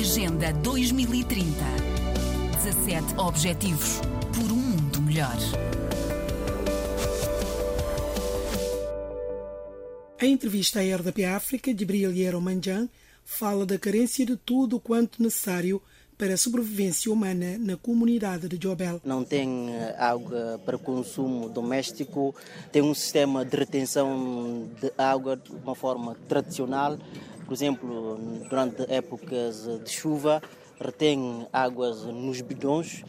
Agenda 2030. 17 Objetivos por um mundo melhor. Em entrevista à RDP África, Gibril Yeromanjan fala da carência de tudo quanto necessário para a sobrevivência humana na comunidade de Jobel. Não tem eh, água para consumo doméstico, tem um sistema de retenção de água de uma forma tradicional. Por exemplo, durante épocas de chuva, retém águas nos bidões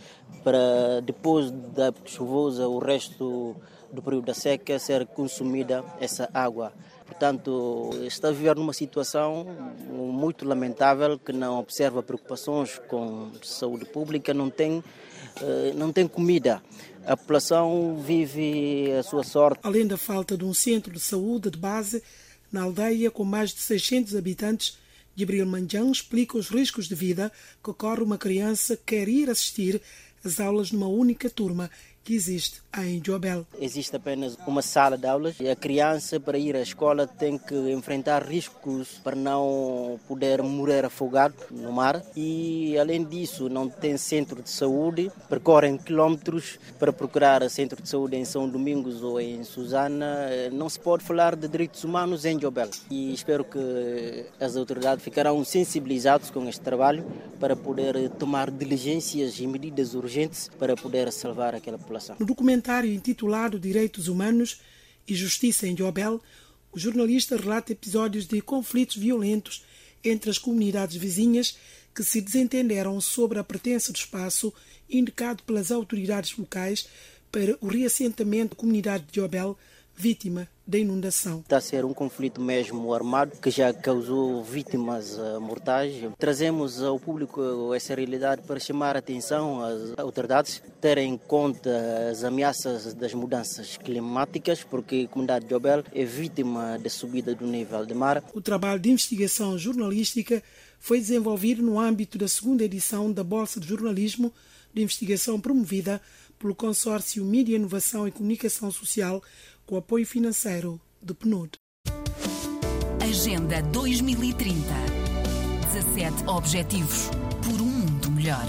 para depois da época chuvosa, o resto do período da seca, ser consumida essa água. Portanto, está a viver numa situação muito lamentável que não observa preocupações com saúde pública, não tem, eh, não tem comida. A população vive a sua sorte. Além da falta de um centro de saúde de base, na aldeia com mais de 600 habitantes, Gabriel Manjão explica os riscos de vida que corre uma criança que quer ir assistir às aulas numa única turma que existe em Jobel. Existe apenas uma sala de aulas e a criança, para ir à escola, tem que enfrentar riscos para não poder morrer afogado no mar. E, além disso, não tem centro de saúde, percorrem quilómetros para procurar centro de saúde em São Domingos ou em Susana. Não se pode falar de direitos humanos em Jobel. E espero que as autoridades ficarão sensibilizadas com este trabalho para poder tomar diligências e medidas urgentes para poder salvar aquela população. No documentário intitulado Direitos Humanos e Justiça em Jobel, o jornalista relata episódios de conflitos violentos entre as comunidades vizinhas que se desentenderam sobre a pertença do espaço indicado pelas autoridades locais para o reassentamento da comunidade de Jobel vítima da inundação. Está a ser um conflito mesmo armado que já causou vítimas uh, mortais. Trazemos ao público essa realidade para chamar a atenção às autoridades terem em conta as ameaças das mudanças climáticas, porque a comunidade de Jobel é vítima da subida do nível do mar. O trabalho de investigação jornalística foi desenvolvido no âmbito da segunda edição da Bolsa de Jornalismo de Investigação promovida pelo consórcio Mídia, Inovação e Comunicação Social com apoio financeiro do PNUD. Agenda 2030. 17 Objetivos por um mundo melhor.